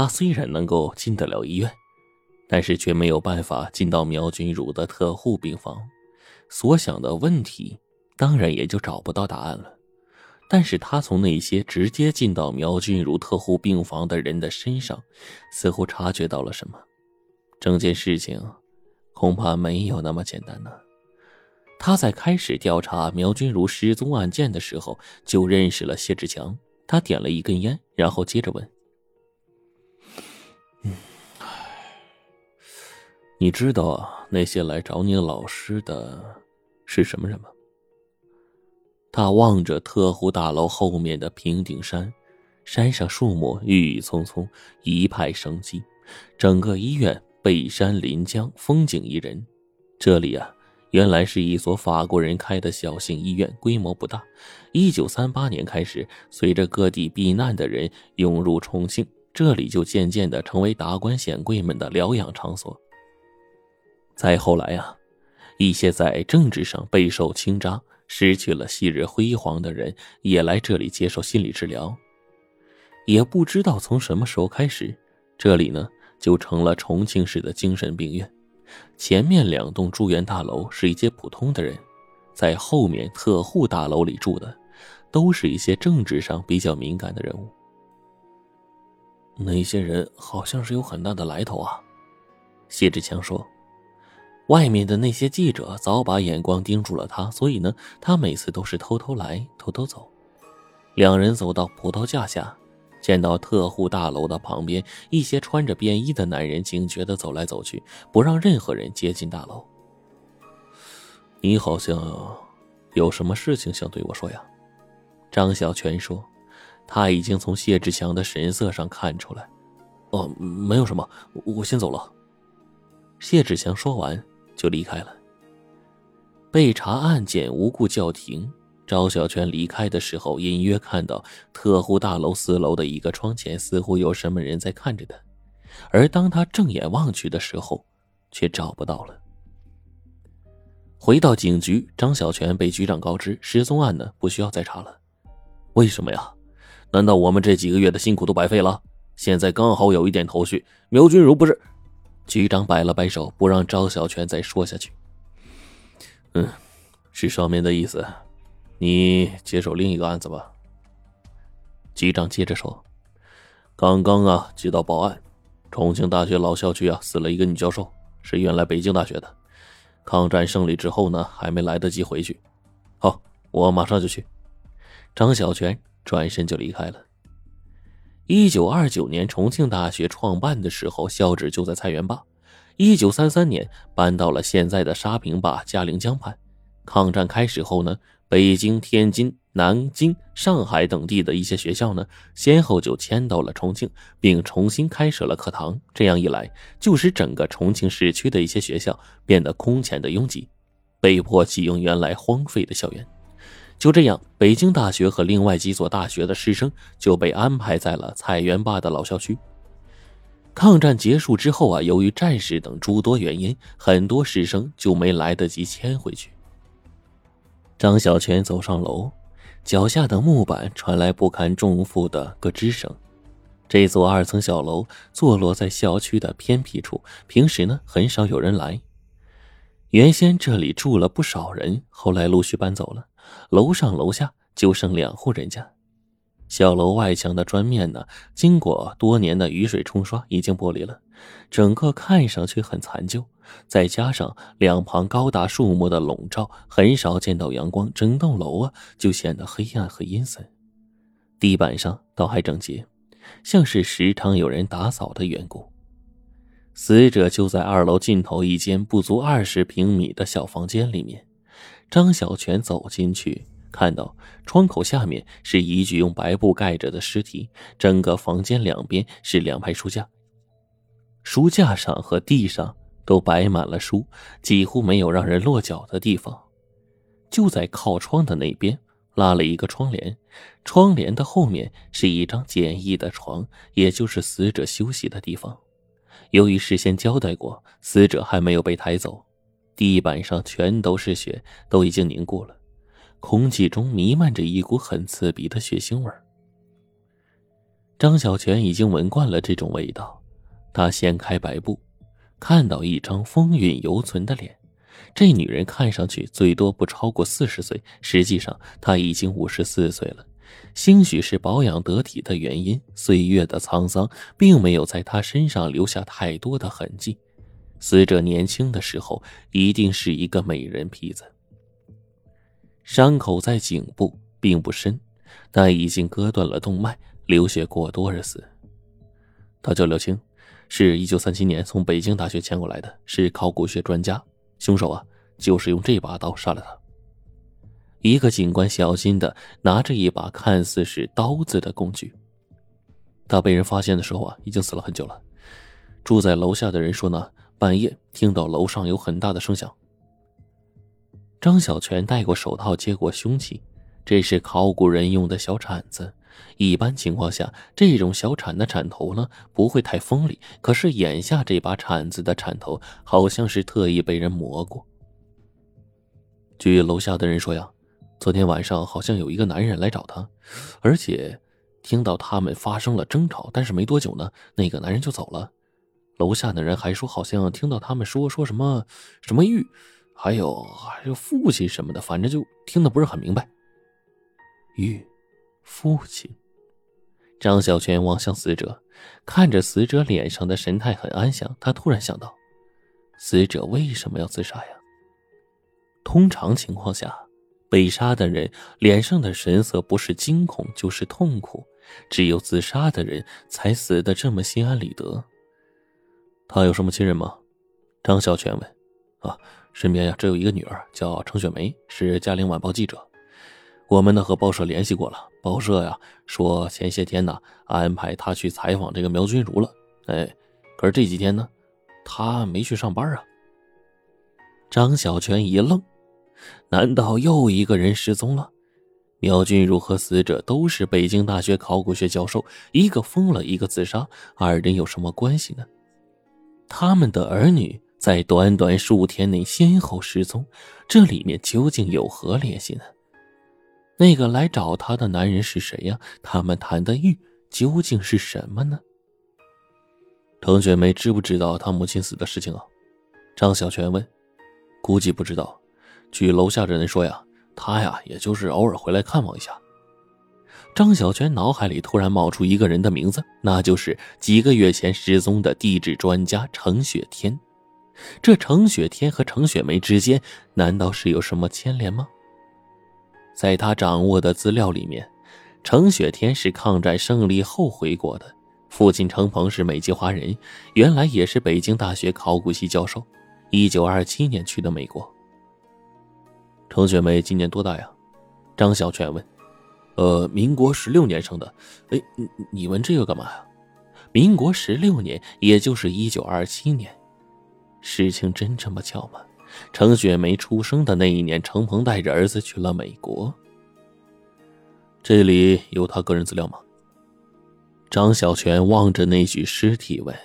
他虽然能够进得了医院，但是却没有办法进到苗君如的特护病房，所想的问题当然也就找不到答案了。但是他从那些直接进到苗君如特护病房的人的身上，似乎察觉到了什么。整件事情恐怕没有那么简单呢。他在开始调查苗君如失踪案件的时候，就认识了谢志强。他点了一根烟，然后接着问：“你知道那些来找你老师的是什么人吗？”他望着特护大楼后面的平顶山，山上树木郁郁葱葱，一派生机。整个医院背山临江，风景宜人。这里啊，原来是一所法国人开的小型医院，规模不大。一九三八年开始，随着各地避难的人涌入重庆，这里就渐渐的成为达官显贵们的疗养场所。再后来啊，一些在政治上备受倾轧。失去了昔日辉煌的人也来这里接受心理治疗。也不知道从什么时候开始，这里呢就成了重庆市的精神病院。前面两栋住院大楼是一些普通的人，在后面特护大楼里住的，都是一些政治上比较敏感的人物。那些人好像是有很大的来头啊，谢志强说。外面的那些记者早把眼光盯住了他，所以呢，他每次都是偷偷来，偷偷走。两人走到葡萄架下，见到特护大楼的旁边，一些穿着便衣的男人警觉的走来走去，不让任何人接近大楼。你好像有什么事情想对我说呀？张小泉说，他已经从谢志强的神色上看出来。哦，没有什么，我先走了。谢志强说完。就离开了。被查案件无故叫停，赵小泉离开的时候，隐约看到特护大楼四楼的一个窗前似乎有什么人在看着他，而当他正眼望去的时候，却找不到了。回到警局，张小泉被局长告知失踪案呢不需要再查了。为什么呀？难道我们这几个月的辛苦都白费了？现在刚好有一点头绪，苗君如不是？局长摆了摆手，不让赵小泉再说下去。嗯，是上面的意思，你接手另一个案子吧。局长接着说：“刚刚啊，接到报案，重庆大学老校区啊死了一个女教授，是原来北京大学的。抗战胜利之后呢，还没来得及回去。好，我马上就去。”张小泉转身就离开了。一九二九年，重庆大学创办的时候，校址就在菜园坝。一九三三年，搬到了现在的沙坪坝嘉陵江畔。抗战开始后呢，北京、天津、南京、上海等地的一些学校呢，先后就迁到了重庆，并重新开设了课堂。这样一来，就使整个重庆市区的一些学校变得空前的拥挤，被迫启用原来荒废的校园。就这样，北京大学和另外几所大学的师生就被安排在了菜园坝的老校区。抗战结束之后啊，由于战事等诸多原因，很多师生就没来得及迁回去。张小泉走上楼，脚下的木板传来不堪重负的咯吱声。这座二层小楼坐落在校区的偏僻处，平时呢很少有人来。原先这里住了不少人，后来陆续搬走了。楼上楼下就剩两户人家，小楼外墙的砖面呢，经过多年的雨水冲刷，已经剥离了，整个看上去很残旧。再加上两旁高大树木的笼罩，很少见到阳光，整栋楼啊就显得黑暗和阴森。地板上倒还整洁，像是时常有人打扫的缘故。死者就在二楼尽头一间不足二十平米的小房间里面。张小泉走进去，看到窗口下面是一具用白布盖着的尸体，整个房间两边是两排书架，书架上和地上都摆满了书，几乎没有让人落脚的地方。就在靠窗的那边拉了一个窗帘，窗帘的后面是一张简易的床，也就是死者休息的地方。由于事先交代过，死者还没有被抬走。地板上全都是血，都已经凝固了，空气中弥漫着一股很刺鼻的血腥味张小泉已经闻惯了这种味道，他掀开白布，看到一张风韵犹存的脸。这女人看上去最多不超过四十岁，实际上她已经五十四岁了。兴许是保养得体的原因，岁月的沧桑并没有在她身上留下太多的痕迹。死者年轻的时候一定是一个美人坯子。伤口在颈部，并不深，但已经割断了动脉，流血过多而死。他叫刘青，是一九三七年从北京大学迁过来的，是考古学专家。凶手啊，就是用这把刀杀了他。一个警官小心的拿着一把看似是刀子的工具。他被人发现的时候啊，已经死了很久了。住在楼下的人说呢，半夜听到楼上有很大的声响。张小泉戴过手套，接过凶器，这是考古人用的小铲子。一般情况下，这种小铲的铲头呢不会太锋利，可是眼下这把铲子的铲头好像是特意被人磨过。据楼下的人说呀，昨天晚上好像有一个男人来找他，而且听到他们发生了争吵，但是没多久呢，那个男人就走了。楼下的人还说，好像听到他们说说什么什么玉，还有还有父亲什么的，反正就听得不是很明白。玉。父亲，张小泉望向死者，看着死者脸上的神态很安详。他突然想到，死者为什么要自杀呀？通常情况下，被杀的人脸上的神色不是惊恐就是痛苦，只有自杀的人才死的这么心安理得。他有什么亲人吗？张小泉问。啊，身边呀只有一个女儿，叫程雪梅，是《嘉陵晚报》记者。我们呢和报社联系过了，报社呀说前些天呢安排他去采访这个苗君如了，哎，可是这几天呢，他没去上班啊。张小泉一愣，难道又一个人失踪了？苗君如和死者都是北京大学考古学教授，一个疯了，一个自杀，二人有什么关系呢？他们的儿女在短短数天内先后失踪，这里面究竟有何联系呢？那个来找他的男人是谁呀？他们谈的玉究竟是什么呢？程雪梅知不知道他母亲死的事情啊？张小泉问。估计不知道。据楼下的人说呀，他呀也就是偶尔回来看望一下。张小泉脑海里突然冒出一个人的名字，那就是几个月前失踪的地质专家程雪天。这程雪天和程雪梅之间难道是有什么牵连吗？在他掌握的资料里面，程雪天是抗战胜利后回国的，父亲程鹏是美籍华人，原来也是北京大学考古系教授，一九二七年去的美国。程雪梅今年多大呀？张小泉问。呃，民国十六年生的。哎，你你问这个干嘛呀？民国十六年，也就是一九二七年，事情真这么巧吗？程雪梅出生的那一年，程鹏带着儿子去了美国。这里有他个人资料吗？张小泉望着那具尸体问。